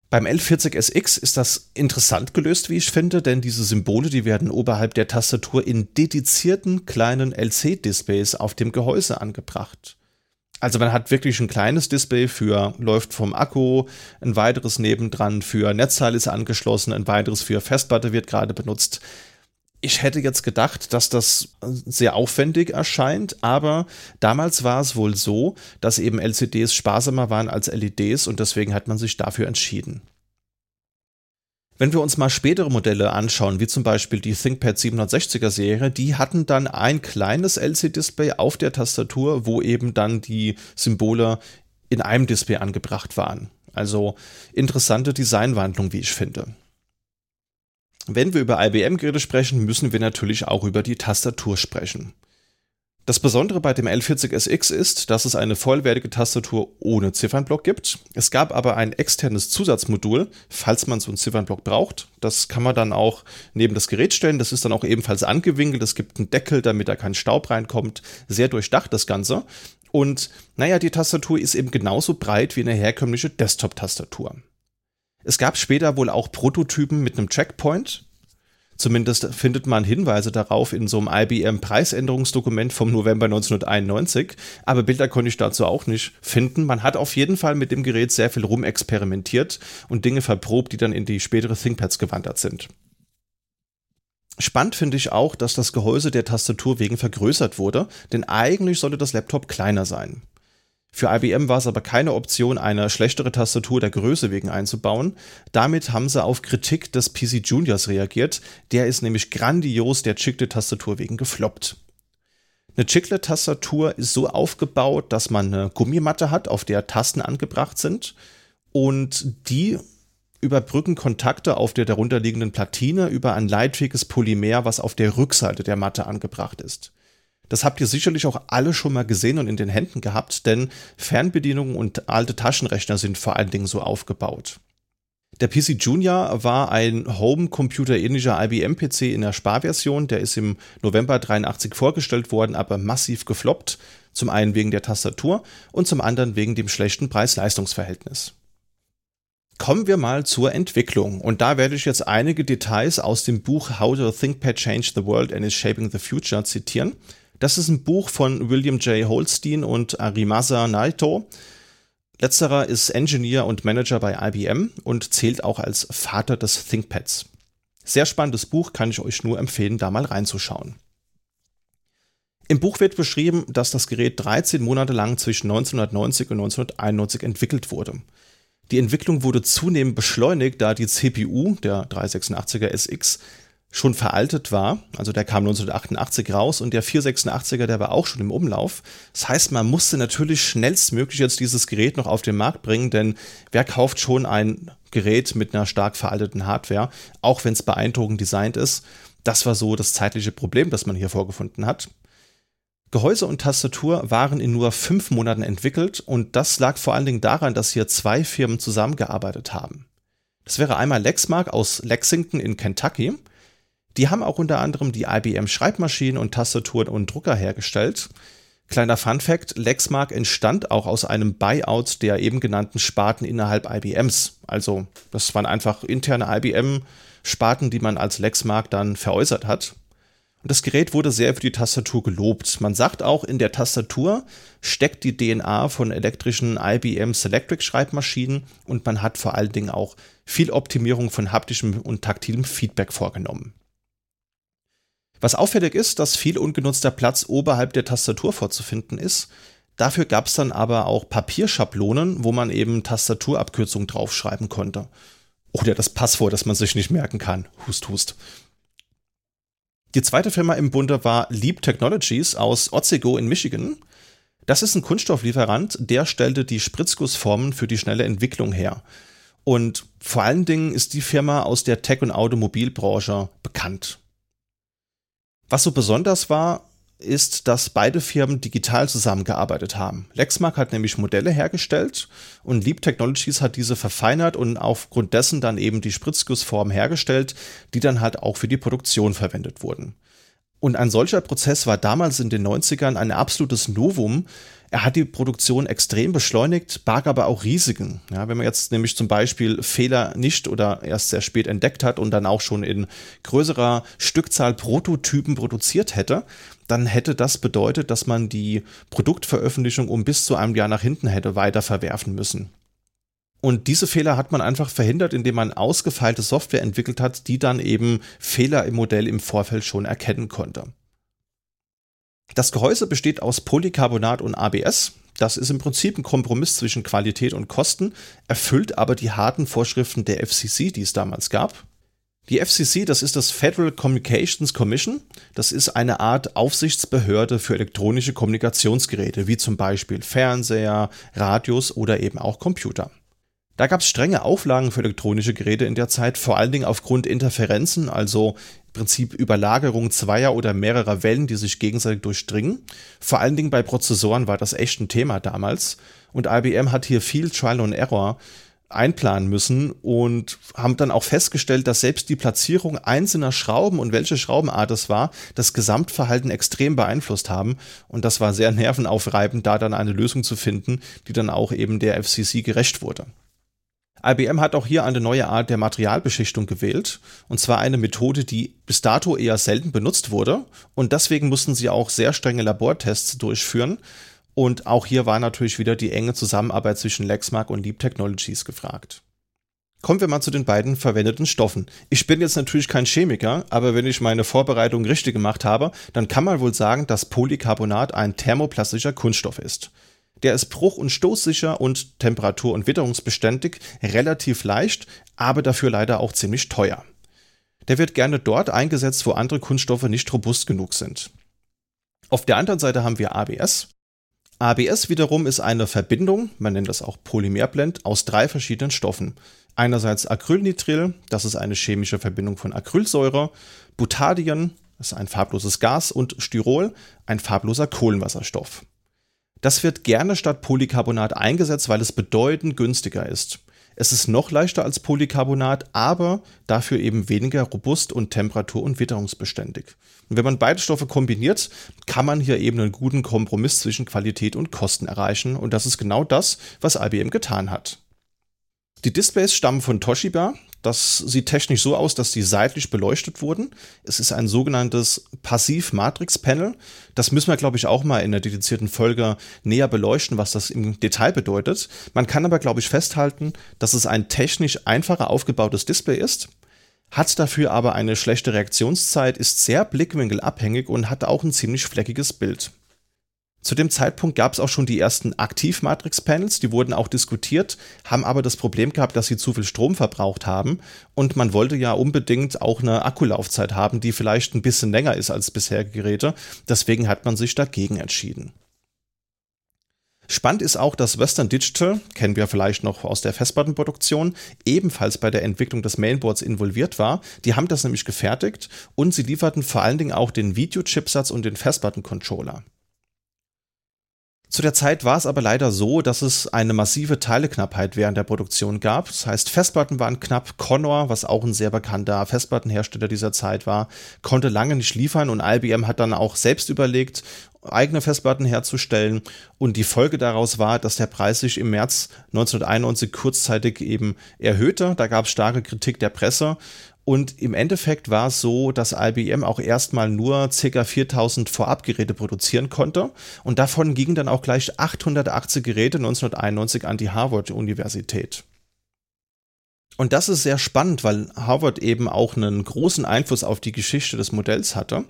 Beim L40SX ist das interessant gelöst, wie ich finde, denn diese Symbole, die werden oberhalb der Tastatur in dedizierten kleinen LC-Displays auf dem Gehäuse angebracht. Also man hat wirklich ein kleines Display für läuft vom Akku, ein weiteres nebendran für Netzteil ist angeschlossen, ein weiteres für Festplatte wird gerade benutzt. Ich hätte jetzt gedacht, dass das sehr aufwendig erscheint, aber damals war es wohl so, dass eben LCDs sparsamer waren als LEDs und deswegen hat man sich dafür entschieden. Wenn wir uns mal spätere Modelle anschauen, wie zum Beispiel die ThinkPad 760er Serie, die hatten dann ein kleines LCD-Display auf der Tastatur, wo eben dann die Symbole in einem Display angebracht waren. Also interessante Designwandlung, wie ich finde. Wenn wir über IBM-Geräte sprechen, müssen wir natürlich auch über die Tastatur sprechen. Das Besondere bei dem L40SX ist, dass es eine vollwertige Tastatur ohne Ziffernblock gibt. Es gab aber ein externes Zusatzmodul, falls man so einen Ziffernblock braucht. Das kann man dann auch neben das Gerät stellen. Das ist dann auch ebenfalls angewinkelt. Es gibt einen Deckel, damit da kein Staub reinkommt. Sehr durchdacht das Ganze. Und naja, die Tastatur ist eben genauso breit wie eine herkömmliche Desktop-Tastatur. Es gab später wohl auch Prototypen mit einem Checkpoint. Zumindest findet man Hinweise darauf in so einem IBM-Preisänderungsdokument vom November 1991. Aber Bilder konnte ich dazu auch nicht finden. Man hat auf jeden Fall mit dem Gerät sehr viel rumexperimentiert und Dinge verprobt, die dann in die spätere ThinkPads gewandert sind. Spannend finde ich auch, dass das Gehäuse der Tastatur wegen vergrößert wurde, denn eigentlich sollte das Laptop kleiner sein. Für IBM war es aber keine Option, eine schlechtere Tastatur der Größe wegen einzubauen. Damit haben sie auf Kritik des PC Juniors reagiert. Der ist nämlich grandios der Chiclet-Tastatur wegen gefloppt. Eine Chiclet-Tastatur ist so aufgebaut, dass man eine Gummimatte hat, auf der Tasten angebracht sind. Und die überbrücken Kontakte auf der darunterliegenden Platine über ein leitfähiges Polymer, was auf der Rückseite der Matte angebracht ist. Das habt ihr sicherlich auch alle schon mal gesehen und in den Händen gehabt, denn Fernbedienungen und alte Taschenrechner sind vor allen Dingen so aufgebaut. Der PC Junior war ein Home-Computer-ähnlicher IBM-PC in der Sparversion. Der ist im November 83 vorgestellt worden, aber massiv gefloppt. Zum einen wegen der Tastatur und zum anderen wegen dem schlechten Preis-Leistungs-Verhältnis. Kommen wir mal zur Entwicklung. Und da werde ich jetzt einige Details aus dem Buch How the ThinkPad Changed the World and is Shaping the Future zitieren. Das ist ein Buch von William J. Holstein und Arimasa Naito. Letzterer ist Engineer und Manager bei IBM und zählt auch als Vater des ThinkPads. Sehr spannendes Buch, kann ich euch nur empfehlen, da mal reinzuschauen. Im Buch wird beschrieben, dass das Gerät 13 Monate lang zwischen 1990 und 1991 entwickelt wurde. Die Entwicklung wurde zunehmend beschleunigt, da die CPU, der 386er SX, schon veraltet war. Also der kam 1988 raus und der 486er, der war auch schon im Umlauf. Das heißt, man musste natürlich schnellstmöglich jetzt dieses Gerät noch auf den Markt bringen, denn wer kauft schon ein Gerät mit einer stark veralteten Hardware, auch wenn es beeindruckend designt ist. Das war so das zeitliche Problem, das man hier vorgefunden hat. Gehäuse und Tastatur waren in nur fünf Monaten entwickelt und das lag vor allen Dingen daran, dass hier zwei Firmen zusammengearbeitet haben. Das wäre einmal Lexmark aus Lexington in Kentucky die haben auch unter anderem die IBM Schreibmaschinen und Tastaturen und Drucker hergestellt. Kleiner Fun Fact, Lexmark entstand auch aus einem Buyout der eben genannten Sparten innerhalb IBMs. Also das waren einfach interne IBM-Sparten, die man als Lexmark dann veräußert hat. Und das Gerät wurde sehr für die Tastatur gelobt. Man sagt auch, in der Tastatur steckt die DNA von elektrischen IBM Selectric Schreibmaschinen und man hat vor allen Dingen auch viel Optimierung von haptischem und taktilem Feedback vorgenommen. Was auffällig ist, dass viel ungenutzter Platz oberhalb der Tastatur vorzufinden ist. Dafür gab es dann aber auch Papierschablonen, wo man eben Tastaturabkürzungen draufschreiben konnte. Oder das Passwort, das man sich nicht merken kann. Hust, hust. Die zweite Firma im Bunde war Leap Technologies aus Otsego in Michigan. Das ist ein Kunststofflieferant, der stellte die Spritzgussformen für die schnelle Entwicklung her. Und vor allen Dingen ist die Firma aus der Tech- und Automobilbranche bekannt. Was so besonders war, ist, dass beide Firmen digital zusammengearbeitet haben. Lexmark hat nämlich Modelle hergestellt und Leap Technologies hat diese verfeinert und aufgrund dessen dann eben die Spritzgussform hergestellt, die dann halt auch für die Produktion verwendet wurden. Und ein solcher Prozess war damals in den 90ern ein absolutes Novum. Er hat die Produktion extrem beschleunigt, barg aber auch Risiken. Ja, wenn man jetzt nämlich zum Beispiel Fehler nicht oder erst sehr spät entdeckt hat und dann auch schon in größerer Stückzahl Prototypen produziert hätte, dann hätte das bedeutet, dass man die Produktveröffentlichung um bis zu einem Jahr nach hinten hätte weiter verwerfen müssen. Und diese Fehler hat man einfach verhindert, indem man ausgefeilte Software entwickelt hat, die dann eben Fehler im Modell im Vorfeld schon erkennen konnte. Das Gehäuse besteht aus Polycarbonat und ABS. Das ist im Prinzip ein Kompromiss zwischen Qualität und Kosten, erfüllt aber die harten Vorschriften der FCC, die es damals gab. Die FCC, das ist das Federal Communications Commission. Das ist eine Art Aufsichtsbehörde für elektronische Kommunikationsgeräte, wie zum Beispiel Fernseher, Radios oder eben auch Computer. Da gab es strenge Auflagen für elektronische Geräte in der Zeit, vor allen Dingen aufgrund Interferenzen, also im Prinzip Überlagerung zweier oder mehrerer Wellen, die sich gegenseitig durchdringen. Vor allen Dingen bei Prozessoren war das echt ein Thema damals. Und IBM hat hier viel Trial and Error einplanen müssen und haben dann auch festgestellt, dass selbst die Platzierung einzelner Schrauben und welche Schraubenart es war, das Gesamtverhalten extrem beeinflusst haben. Und das war sehr nervenaufreibend, da dann eine Lösung zu finden, die dann auch eben der FCC gerecht wurde. IBM hat auch hier eine neue Art der Materialbeschichtung gewählt, und zwar eine Methode, die bis dato eher selten benutzt wurde, und deswegen mussten sie auch sehr strenge Labortests durchführen, und auch hier war natürlich wieder die enge Zusammenarbeit zwischen Lexmark und Leap Technologies gefragt. Kommen wir mal zu den beiden verwendeten Stoffen. Ich bin jetzt natürlich kein Chemiker, aber wenn ich meine Vorbereitung richtig gemacht habe, dann kann man wohl sagen, dass Polycarbonat ein thermoplastischer Kunststoff ist. Der ist bruch- und stoßsicher und temperatur- und witterungsbeständig, relativ leicht, aber dafür leider auch ziemlich teuer. Der wird gerne dort eingesetzt, wo andere Kunststoffe nicht robust genug sind. Auf der anderen Seite haben wir ABS. ABS wiederum ist eine Verbindung, man nennt das auch Polymerblend, aus drei verschiedenen Stoffen. Einerseits Acrylnitril, das ist eine chemische Verbindung von Acrylsäure, Butadien, das ist ein farbloses Gas, und Styrol, ein farbloser Kohlenwasserstoff. Das wird gerne statt Polycarbonat eingesetzt, weil es bedeutend günstiger ist. Es ist noch leichter als Polycarbonat, aber dafür eben weniger robust und temperatur- und witterungsbeständig. Und wenn man beide Stoffe kombiniert, kann man hier eben einen guten Kompromiss zwischen Qualität und Kosten erreichen. Und das ist genau das, was IBM getan hat. Die Displays stammen von Toshiba. Das sieht technisch so aus, dass die seitlich beleuchtet wurden. Es ist ein sogenanntes Passiv-Matrix-Panel. Das müssen wir, glaube ich, auch mal in der dedizierten Folge näher beleuchten, was das im Detail bedeutet. Man kann aber, glaube ich, festhalten, dass es ein technisch einfacher aufgebautes Display ist hat dafür aber eine schlechte Reaktionszeit, ist sehr blickwinkelabhängig und hat auch ein ziemlich fleckiges Bild. Zu dem Zeitpunkt gab es auch schon die ersten Aktivmatrix-Panels, die wurden auch diskutiert, haben aber das Problem gehabt, dass sie zu viel Strom verbraucht haben und man wollte ja unbedingt auch eine Akkulaufzeit haben, die vielleicht ein bisschen länger ist als bisherige Geräte. Deswegen hat man sich dagegen entschieden. Spannend ist auch, dass Western Digital, kennen wir vielleicht noch aus der Festplattenproduktion, ebenfalls bei der Entwicklung des Mainboards involviert war. Die haben das nämlich gefertigt und sie lieferten vor allen Dingen auch den Videochipsatz und den Festplattencontroller. Zu der Zeit war es aber leider so, dass es eine massive Teileknappheit während der Produktion gab. Das heißt, Festplatten waren knapp. Connor, was auch ein sehr bekannter Festplattenhersteller dieser Zeit war, konnte lange nicht liefern und IBM hat dann auch selbst überlegt, eigene Festplatten herzustellen. Und die Folge daraus war, dass der Preis sich im März 1991 kurzzeitig eben erhöhte. Da gab es starke Kritik der Presse Und im Endeffekt war es so, dass IBM auch erstmal nur ca. 4000 Vorabgeräte produzieren konnte. Und davon gingen dann auch gleich 880 Geräte 1991 an die Harvard-Universität. Und das ist sehr spannend, weil Harvard eben auch einen großen Einfluss auf die Geschichte des Modells hatte.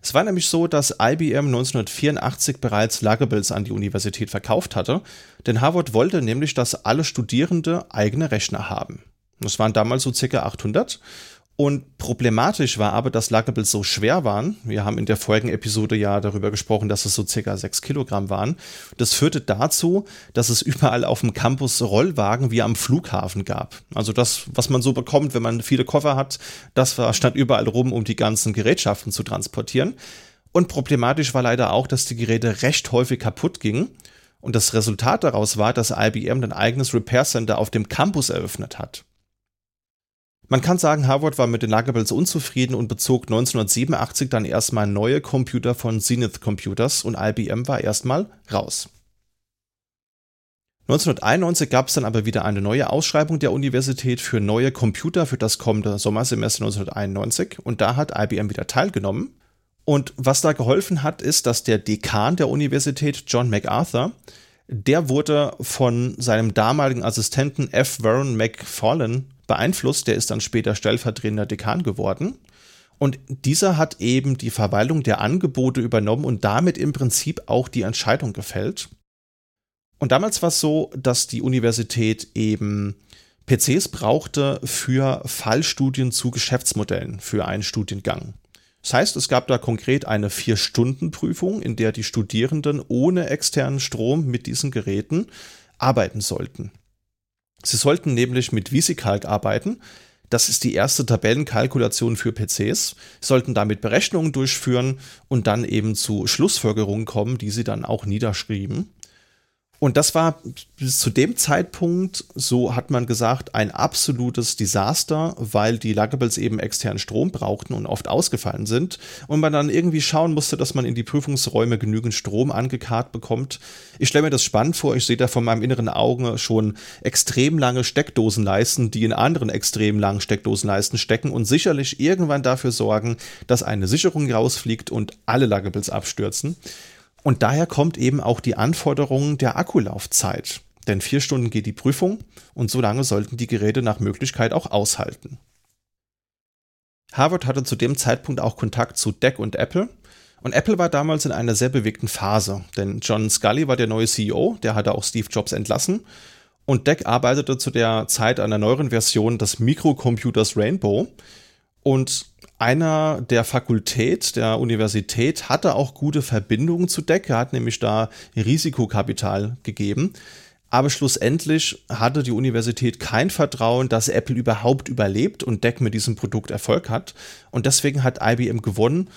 Es war nämlich so, dass IBM 1984 bereits Luggables an die Universität verkauft hatte, denn Harvard wollte nämlich, dass alle Studierende eigene Rechner haben. Das waren damals so ca. 800 und problematisch war aber, dass Luggables so schwer waren. Wir haben in der vorigen Episode ja darüber gesprochen, dass es so circa 6 Kilogramm waren. Das führte dazu, dass es überall auf dem Campus Rollwagen wie am Flughafen gab. Also das, was man so bekommt, wenn man viele Koffer hat, das stand überall rum, um die ganzen Gerätschaften zu transportieren. Und problematisch war leider auch, dass die Geräte recht häufig kaputt gingen. Und das Resultat daraus war, dass IBM ein eigenes Repair Center auf dem Campus eröffnet hat. Man kann sagen, Harvard war mit den Luggables unzufrieden und bezog 1987 dann erstmal neue Computer von Zenith Computers und IBM war erstmal raus. 1991 gab es dann aber wieder eine neue Ausschreibung der Universität für neue Computer für das kommende Sommersemester 1991 und da hat IBM wieder teilgenommen. Und was da geholfen hat, ist, dass der Dekan der Universität, John MacArthur, der wurde von seinem damaligen Assistenten F. Warren McFarlane beeinflusst. Der ist dann später stellvertretender Dekan geworden. Und dieser hat eben die Verwaltung der Angebote übernommen und damit im Prinzip auch die Entscheidung gefällt. Und damals war es so, dass die Universität eben PCs brauchte für Fallstudien zu Geschäftsmodellen für einen Studiengang. Das heißt, es gab da konkret eine Vier-Stunden-Prüfung, in der die Studierenden ohne externen Strom mit diesen Geräten arbeiten sollten. Sie sollten nämlich mit VisiCalc arbeiten. Das ist die erste Tabellenkalkulation für PCs, Sie sollten damit Berechnungen durchführen und dann eben zu Schlussfolgerungen kommen, die sie dann auch niederschrieben. Und das war bis zu dem Zeitpunkt, so hat man gesagt, ein absolutes Desaster, weil die Luggables eben externen Strom brauchten und oft ausgefallen sind. Und man dann irgendwie schauen musste, dass man in die Prüfungsräume genügend Strom angekarrt bekommt. Ich stelle mir das spannend vor. Ich sehe da von meinem inneren Auge schon extrem lange Steckdosenleisten, die in anderen extrem langen Steckdosenleisten stecken und sicherlich irgendwann dafür sorgen, dass eine Sicherung rausfliegt und alle Luggables abstürzen. Und daher kommt eben auch die Anforderung der Akkulaufzeit. Denn vier Stunden geht die Prüfung und so lange sollten die Geräte nach Möglichkeit auch aushalten. Harvard hatte zu dem Zeitpunkt auch Kontakt zu DEC und Apple. Und Apple war damals in einer sehr bewegten Phase, denn John Scully war der neue CEO, der hatte auch Steve Jobs entlassen. Und DEC arbeitete zu der Zeit an einer neueren Version des Mikrocomputers Rainbow. Und einer der Fakultät der Universität hatte auch gute Verbindungen zu DEC. Er hat nämlich da Risikokapital gegeben. Aber schlussendlich hatte die Universität kein Vertrauen, dass Apple überhaupt überlebt und DEC mit diesem Produkt Erfolg hat. Und deswegen hat IBM gewonnen,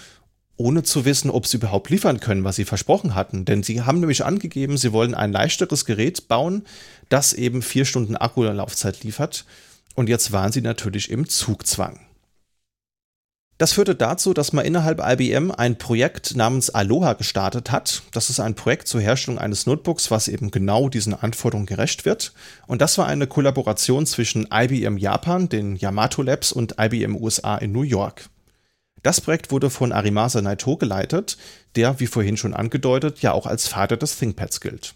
ohne zu wissen, ob sie überhaupt liefern können, was sie versprochen hatten. Denn sie haben nämlich angegeben, sie wollen ein leichteres Gerät bauen, das eben vier Stunden Akkulaufzeit liefert. Und jetzt waren sie natürlich im Zugzwang. Das führte dazu, dass man innerhalb IBM ein Projekt namens Aloha gestartet hat. Das ist ein Projekt zur Herstellung eines Notebooks, was eben genau diesen Anforderungen gerecht wird. Und das war eine Kollaboration zwischen IBM Japan, den Yamato Labs und IBM USA in New York. Das Projekt wurde von Arimasa Naito geleitet, der, wie vorhin schon angedeutet, ja auch als Vater des ThinkPads gilt.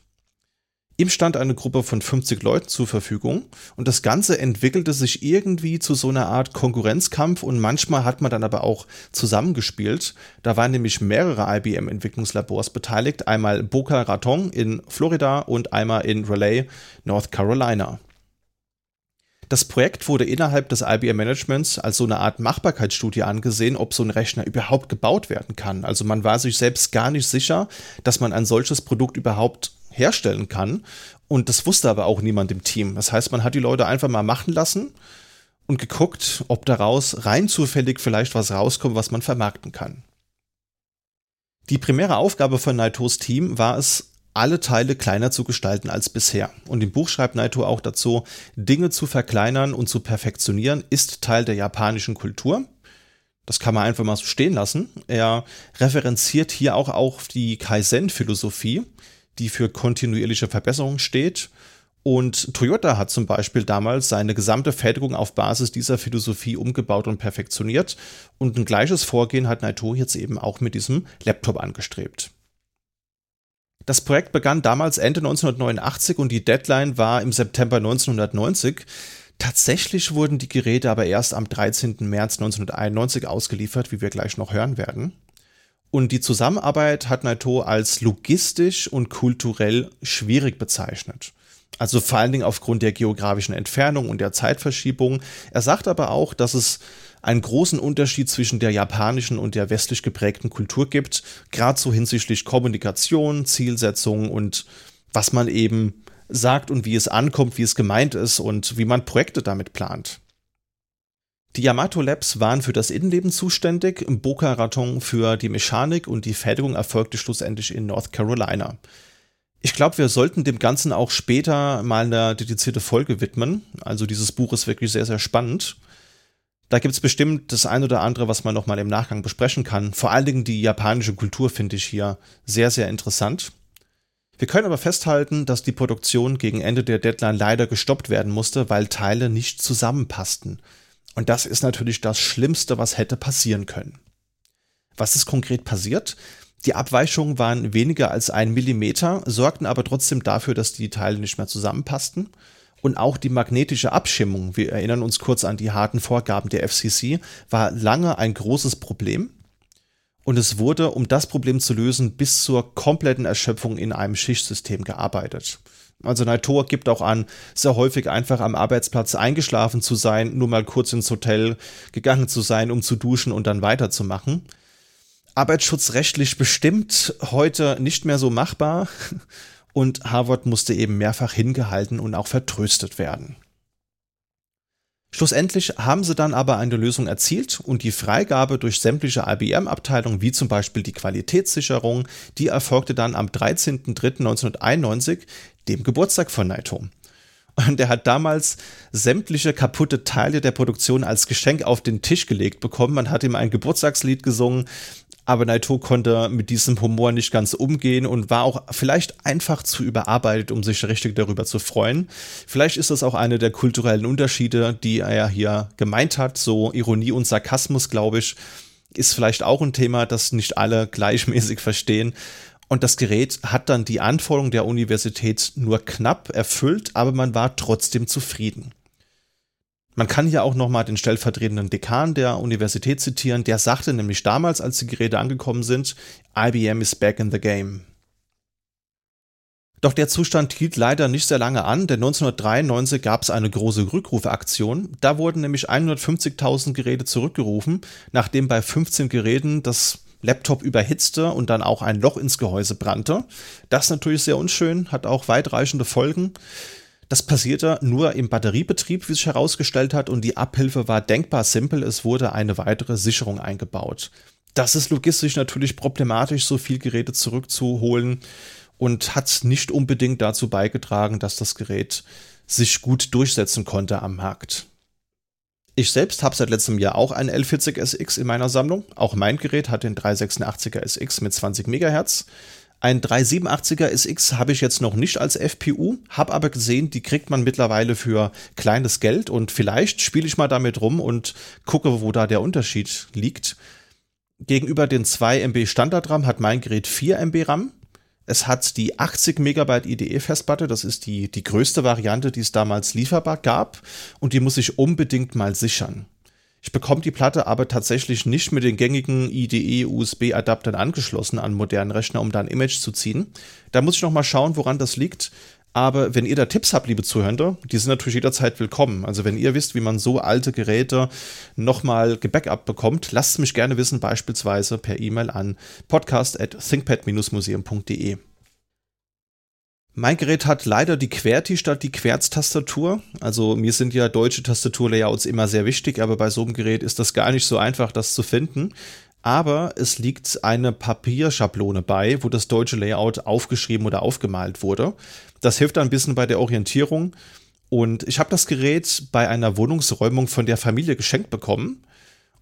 Ihm stand eine Gruppe von 50 Leuten zur Verfügung und das Ganze entwickelte sich irgendwie zu so einer Art Konkurrenzkampf und manchmal hat man dann aber auch zusammengespielt. Da waren nämlich mehrere IBM-Entwicklungslabors beteiligt, einmal Boca Raton in Florida und einmal in Raleigh, North Carolina. Das Projekt wurde innerhalb des IBM-Managements als so eine Art Machbarkeitsstudie angesehen, ob so ein Rechner überhaupt gebaut werden kann. Also man war sich selbst gar nicht sicher, dass man ein solches Produkt überhaupt herstellen kann. Und das wusste aber auch niemand im Team. Das heißt, man hat die Leute einfach mal machen lassen und geguckt, ob daraus rein zufällig vielleicht was rauskommt, was man vermarkten kann. Die primäre Aufgabe von Naitos Team war es, alle Teile kleiner zu gestalten als bisher. Und im Buch schreibt Naito auch dazu, Dinge zu verkleinern und zu perfektionieren ist Teil der japanischen Kultur. Das kann man einfach mal so stehen lassen. Er referenziert hier auch auf die Kaizen-Philosophie, die für kontinuierliche Verbesserung steht. Und Toyota hat zum Beispiel damals seine gesamte Fertigung auf Basis dieser Philosophie umgebaut und perfektioniert. Und ein gleiches Vorgehen hat Naito jetzt eben auch mit diesem Laptop angestrebt. Das Projekt begann damals Ende 1989 und die Deadline war im September 1990. Tatsächlich wurden die Geräte aber erst am 13. März 1991 ausgeliefert, wie wir gleich noch hören werden. Und die Zusammenarbeit hat Naito als logistisch und kulturell schwierig bezeichnet. Also vor allen Dingen aufgrund der geografischen Entfernung und der Zeitverschiebung. Er sagt aber auch, dass es einen großen Unterschied zwischen der japanischen und der westlich geprägten Kultur gibt, gerade so hinsichtlich Kommunikation, Zielsetzung und was man eben sagt und wie es ankommt, wie es gemeint ist und wie man Projekte damit plant. Die Yamato Labs waren für das Innenleben zuständig, Boca Raton für die Mechanik und die Fertigung erfolgte schlussendlich in North Carolina. Ich glaube, wir sollten dem Ganzen auch später mal eine dedizierte Folge widmen. Also dieses Buch ist wirklich sehr, sehr spannend. Da gibt es bestimmt das ein oder andere, was man nochmal im Nachgang besprechen kann. Vor allen Dingen die japanische Kultur finde ich hier sehr, sehr interessant. Wir können aber festhalten, dass die Produktion gegen Ende der Deadline leider gestoppt werden musste, weil Teile nicht zusammenpassten. Und das ist natürlich das Schlimmste, was hätte passieren können. Was ist konkret passiert? Die Abweichungen waren weniger als ein Millimeter, sorgten aber trotzdem dafür, dass die Teile nicht mehr zusammenpassten. Und auch die magnetische Abschirmung, wir erinnern uns kurz an die harten Vorgaben der FCC, war lange ein großes Problem. Und es wurde, um das Problem zu lösen, bis zur kompletten Erschöpfung in einem Schichtsystem gearbeitet. Also Naitor gibt auch an, sehr häufig einfach am Arbeitsplatz eingeschlafen zu sein, nur mal kurz ins Hotel gegangen zu sein, um zu duschen und dann weiterzumachen arbeitsschutzrechtlich bestimmt heute nicht mehr so machbar und Harvard musste eben mehrfach hingehalten und auch vertröstet werden. Schlussendlich haben sie dann aber eine Lösung erzielt und die Freigabe durch sämtliche IBM-Abteilungen, wie zum Beispiel die Qualitätssicherung, die erfolgte dann am 13.03.1991, dem Geburtstag von Naito. Und er hat damals sämtliche kaputte Teile der Produktion als Geschenk auf den Tisch gelegt bekommen. Man hat ihm ein Geburtstagslied gesungen aber Naito konnte mit diesem Humor nicht ganz umgehen und war auch vielleicht einfach zu überarbeitet, um sich richtig darüber zu freuen. Vielleicht ist das auch eine der kulturellen Unterschiede, die er hier gemeint hat. So Ironie und Sarkasmus, glaube ich, ist vielleicht auch ein Thema, das nicht alle gleichmäßig verstehen. Und das Gerät hat dann die Anforderungen der Universität nur knapp erfüllt, aber man war trotzdem zufrieden. Man kann hier auch nochmal den stellvertretenden Dekan der Universität zitieren, der sagte nämlich damals, als die Geräte angekommen sind, IBM is back in the game. Doch der Zustand hielt leider nicht sehr lange an, denn 1993 gab es eine große Rückrufaktion. Da wurden nämlich 150.000 Geräte zurückgerufen, nachdem bei 15 Geräten das Laptop überhitzte und dann auch ein Loch ins Gehäuse brannte. Das ist natürlich sehr unschön, hat auch weitreichende Folgen. Das passierte nur im Batteriebetrieb, wie sich herausgestellt hat, und die Abhilfe war denkbar simpel. Es wurde eine weitere Sicherung eingebaut. Das ist logistisch natürlich problematisch, so viel Geräte zurückzuholen und hat nicht unbedingt dazu beigetragen, dass das Gerät sich gut durchsetzen konnte am Markt. Ich selbst habe seit letztem Jahr auch ein L40SX in meiner Sammlung. Auch mein Gerät hat den 386er SX mit 20 MHz. Ein 387er SX habe ich jetzt noch nicht als FPU, habe aber gesehen, die kriegt man mittlerweile für kleines Geld und vielleicht spiele ich mal damit rum und gucke, wo da der Unterschied liegt. Gegenüber den 2 MB Standard-RAM hat mein Gerät 4 MB RAM. Es hat die 80 Megabyte IDE-Festplatte, das ist die, die größte Variante, die es damals lieferbar gab und die muss ich unbedingt mal sichern. Ich bekomme die Platte aber tatsächlich nicht mit den gängigen IDE-USB-Adaptern angeschlossen an modernen Rechner, um da ein Image zu ziehen. Da muss ich noch mal schauen, woran das liegt. Aber wenn ihr da Tipps habt, liebe Zuhörer, die sind natürlich jederzeit willkommen. Also wenn ihr wisst, wie man so alte Geräte nochmal gebackup bekommt, lasst mich gerne wissen, beispielsweise per E-Mail an podcast at thinkpad-museum.de. Mein Gerät hat leider die QWERTY statt die Querz-Tastatur. Also mir sind ja deutsche Tastaturlayouts immer sehr wichtig, aber bei so einem Gerät ist das gar nicht so einfach, das zu finden. Aber es liegt eine Papierschablone bei, wo das deutsche Layout aufgeschrieben oder aufgemalt wurde. Das hilft ein bisschen bei der Orientierung. Und ich habe das Gerät bei einer Wohnungsräumung von der Familie geschenkt bekommen.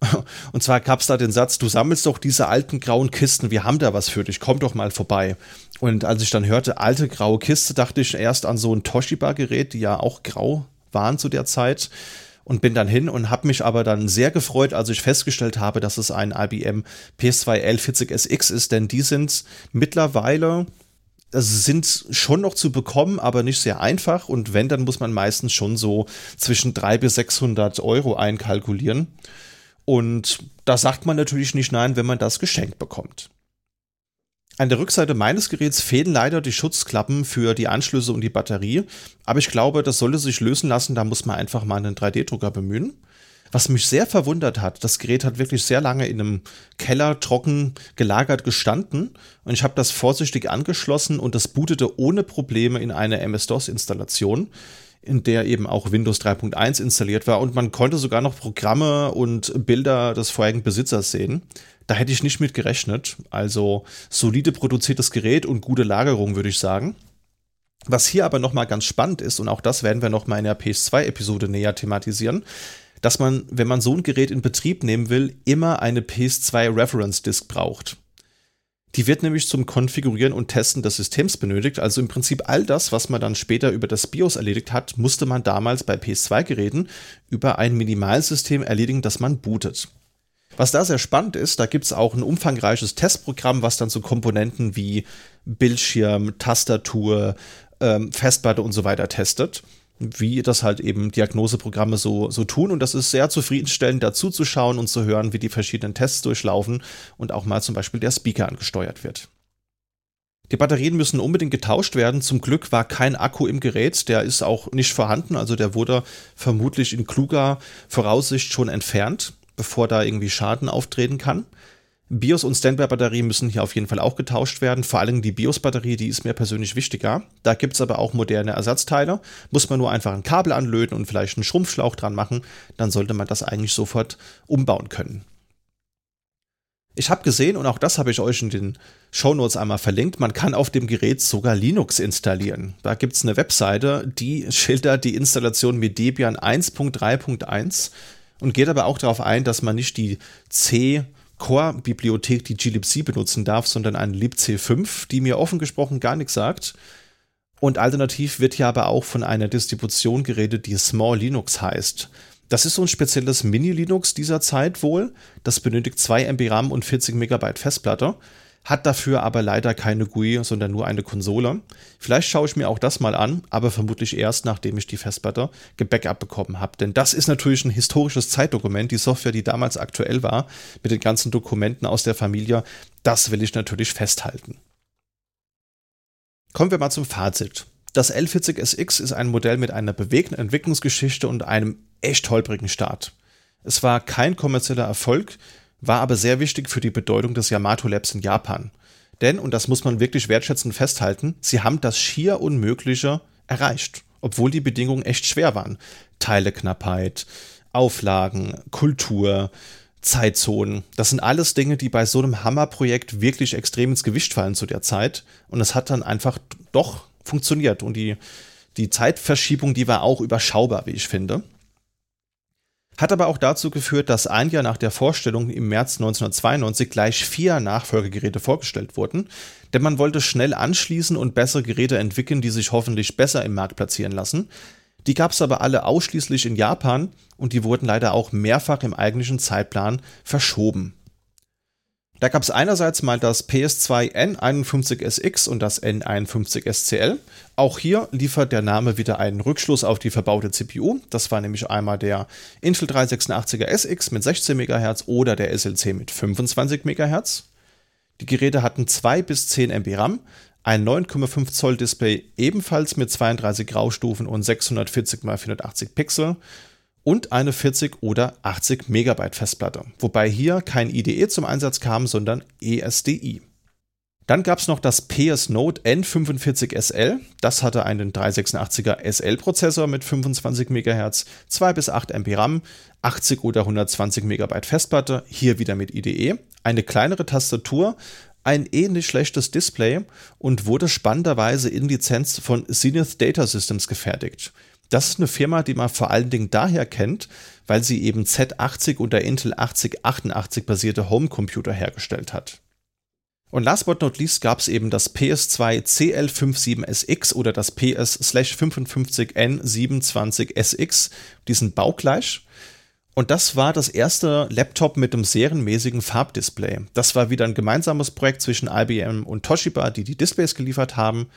Und zwar gab es da den Satz, du sammelst doch diese alten grauen Kisten, wir haben da was für dich, komm doch mal vorbei. Und als ich dann hörte, alte graue Kiste, dachte ich erst an so ein Toshiba-Gerät, die ja auch grau waren zu der Zeit. Und bin dann hin und habe mich aber dann sehr gefreut, als ich festgestellt habe, dass es ein IBM PS2 L40SX ist, denn die sind mittlerweile also sind schon noch zu bekommen, aber nicht sehr einfach. Und wenn, dann muss man meistens schon so zwischen 300 bis 600 Euro einkalkulieren. Und da sagt man natürlich nicht nein, wenn man das geschenkt bekommt. An der Rückseite meines Geräts fehlen leider die Schutzklappen für die Anschlüsse und die Batterie, aber ich glaube, das sollte sich lösen lassen, da muss man einfach mal einen 3D-Drucker bemühen. Was mich sehr verwundert hat, das Gerät hat wirklich sehr lange in einem Keller trocken gelagert gestanden. Und ich habe das vorsichtig angeschlossen und das bootete ohne Probleme in eine MS-DOS-Installation in der eben auch Windows 3.1 installiert war und man konnte sogar noch Programme und Bilder des vorherigen Besitzers sehen. Da hätte ich nicht mit gerechnet. Also solide produziertes Gerät und gute Lagerung, würde ich sagen. Was hier aber nochmal ganz spannend ist, und auch das werden wir nochmal in der PS2-Episode näher thematisieren, dass man, wenn man so ein Gerät in Betrieb nehmen will, immer eine PS2 Reference Disk braucht. Die wird nämlich zum Konfigurieren und Testen des Systems benötigt. Also im Prinzip all das, was man dann später über das BIOS erledigt hat, musste man damals bei PS2-Geräten über ein Minimalsystem erledigen, das man bootet. Was da sehr spannend ist, da gibt es auch ein umfangreiches Testprogramm, was dann so Komponenten wie Bildschirm, Tastatur, ähm, Festplatte und so weiter testet wie das halt eben Diagnoseprogramme so, so tun. Und das ist sehr zufriedenstellend, dazu zu schauen und zu hören, wie die verschiedenen Tests durchlaufen und auch mal zum Beispiel der Speaker angesteuert wird. Die Batterien müssen unbedingt getauscht werden. Zum Glück war kein Akku im Gerät, der ist auch nicht vorhanden. Also der wurde vermutlich in kluger Voraussicht schon entfernt, bevor da irgendwie Schaden auftreten kann. BIOS und Standby-Batterie müssen hier auf jeden Fall auch getauscht werden. Vor allem die BIOS-Batterie, die ist mir persönlich wichtiger. Da gibt es aber auch moderne Ersatzteile. Muss man nur einfach ein Kabel anlöten und vielleicht einen Schrumpfschlauch dran machen, dann sollte man das eigentlich sofort umbauen können. Ich habe gesehen, und auch das habe ich euch in den Shownotes einmal verlinkt, man kann auf dem Gerät sogar Linux installieren. Da gibt es eine Webseite, die schildert die Installation mit Debian 1.3.1 und geht aber auch darauf ein, dass man nicht die C- Core-Bibliothek, die glibc benutzen darf, sondern ein libc5, die mir offen gesprochen gar nichts sagt. Und alternativ wird hier aber auch von einer Distribution geredet, die Small Linux heißt. Das ist so ein spezielles Mini-Linux dieser Zeit wohl. Das benötigt 2 MB RAM und 40 MB Festplatte hat dafür aber leider keine GUI, sondern nur eine Konsole. Vielleicht schaue ich mir auch das mal an, aber vermutlich erst, nachdem ich die Festplatte gebackup bekommen habe. Denn das ist natürlich ein historisches Zeitdokument, die Software, die damals aktuell war, mit den ganzen Dokumenten aus der Familie, das will ich natürlich festhalten. Kommen wir mal zum Fazit. Das L40SX ist ein Modell mit einer bewegten Entwicklungsgeschichte und einem echt holprigen Start. Es war kein kommerzieller Erfolg, war aber sehr wichtig für die Bedeutung des Yamato Labs in Japan. Denn, und das muss man wirklich wertschätzend festhalten, sie haben das schier Unmögliche erreicht, obwohl die Bedingungen echt schwer waren. Teileknappheit, Auflagen, Kultur, Zeitzonen. Das sind alles Dinge, die bei so einem Hammerprojekt wirklich extrem ins Gewicht fallen zu der Zeit. Und es hat dann einfach doch funktioniert. Und die, die Zeitverschiebung, die war auch überschaubar, wie ich finde. Hat aber auch dazu geführt, dass ein Jahr nach der Vorstellung im März 1992 gleich vier Nachfolgegeräte vorgestellt wurden, denn man wollte schnell anschließen und bessere Geräte entwickeln, die sich hoffentlich besser im Markt platzieren lassen. Die gab es aber alle ausschließlich in Japan und die wurden leider auch mehrfach im eigentlichen Zeitplan verschoben. Da gab es einerseits mal das PS2 N51SX und das N51SCL. Auch hier liefert der Name wieder einen Rückschluss auf die verbaute CPU. Das war nämlich einmal der Intel 386er SX mit 16 MHz oder der SLC mit 25 MHz. Die Geräte hatten 2 bis 10 MB RAM, ein 9,5 Zoll Display ebenfalls mit 32 Graustufen und 640 x 480 Pixel und eine 40 oder 80 Megabyte Festplatte, wobei hier kein IDE zum Einsatz kam, sondern ESDI. Dann gab es noch das PS Note N45SL. Das hatte einen 386er SL-Prozessor mit 25 MHz, 2 bis 8 MB RAM, 80 oder 120 MB Festplatte, hier wieder mit IDE, eine kleinere Tastatur, ein ähnlich schlechtes Display und wurde spannenderweise in Lizenz von Zenith Data Systems gefertigt. Das ist eine Firma, die man vor allen Dingen daher kennt, weil sie eben Z80 und der Intel 8088 basierte Homecomputer hergestellt hat. Und last but not least gab es eben das PS2 CL57SX oder das PS/55N27SX. Die sind baugleich. Und das war das erste Laptop mit einem serienmäßigen Farbdisplay. Das war wieder ein gemeinsames Projekt zwischen IBM und Toshiba, die die Displays geliefert haben.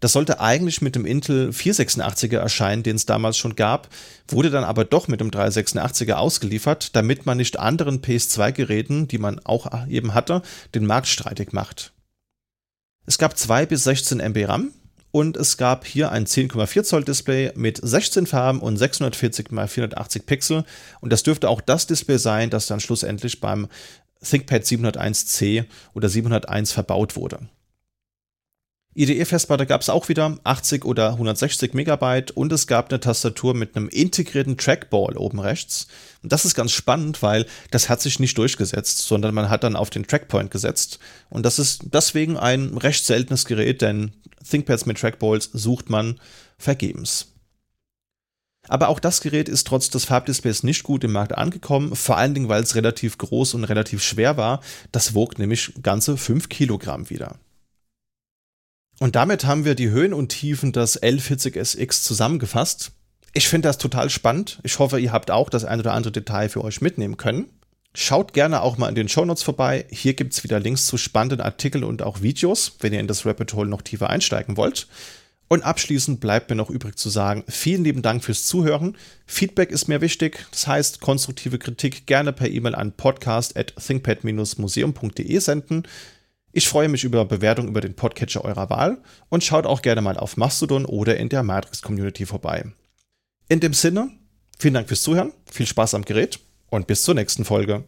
Das sollte eigentlich mit dem Intel 486er erscheinen, den es damals schon gab, wurde dann aber doch mit dem 386er ausgeliefert, damit man nicht anderen PS2-Geräten, die man auch eben hatte, den Markt streitig macht. Es gab 2 bis 16 MB RAM und es gab hier ein 10,4 Zoll Display mit 16 Farben und 640 x 480 Pixel und das dürfte auch das Display sein, das dann schlussendlich beim ThinkPad 701C oder 701 verbaut wurde. IDE-Festplatte gab es auch wieder 80 oder 160 Megabyte und es gab eine Tastatur mit einem integrierten Trackball oben rechts. Und das ist ganz spannend, weil das hat sich nicht durchgesetzt, sondern man hat dann auf den Trackpoint gesetzt. Und das ist deswegen ein recht seltenes Gerät, denn ThinkPads mit Trackballs sucht man vergebens. Aber auch das Gerät ist trotz des Farbdisplays nicht gut im Markt angekommen, vor allen Dingen, weil es relativ groß und relativ schwer war. Das wog nämlich ganze 5 Kilogramm wieder. Und damit haben wir die Höhen und Tiefen des L40SX zusammengefasst. Ich finde das total spannend. Ich hoffe, ihr habt auch das ein oder andere Detail für euch mitnehmen können. Schaut gerne auch mal in den Shownotes vorbei. Hier gibt es wieder Links zu spannenden Artikeln und auch Videos, wenn ihr in das Rabbit Hole noch tiefer einsteigen wollt. Und abschließend bleibt mir noch übrig zu sagen, vielen lieben Dank fürs Zuhören. Feedback ist mir wichtig, das heißt konstruktive Kritik gerne per E-Mail an podcast at thinkpad-museum.de senden. Ich freue mich über Bewertungen über den Podcatcher eurer Wahl und schaut auch gerne mal auf Mastodon oder in der Matrix Community vorbei. In dem Sinne, vielen Dank fürs Zuhören, viel Spaß am Gerät und bis zur nächsten Folge.